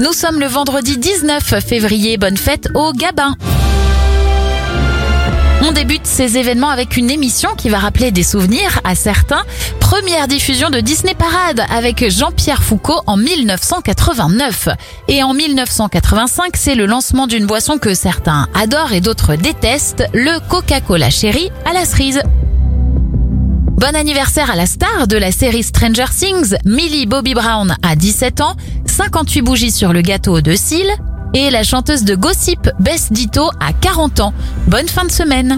Nous sommes le vendredi 19 février, bonne fête au Gabin. On débute ces événements avec une émission qui va rappeler des souvenirs à certains. Première diffusion de Disney Parade avec Jean-Pierre Foucault en 1989. Et en 1985, c'est le lancement d'une boisson que certains adorent et d'autres détestent, le Coca-Cola Cherry à la cerise. Bon anniversaire à la star de la série Stranger Things, Millie Bobby Brown à 17 ans, 58 bougies sur le gâteau de cils, et la chanteuse de Gossip, Bess Ditto à 40 ans. Bonne fin de semaine.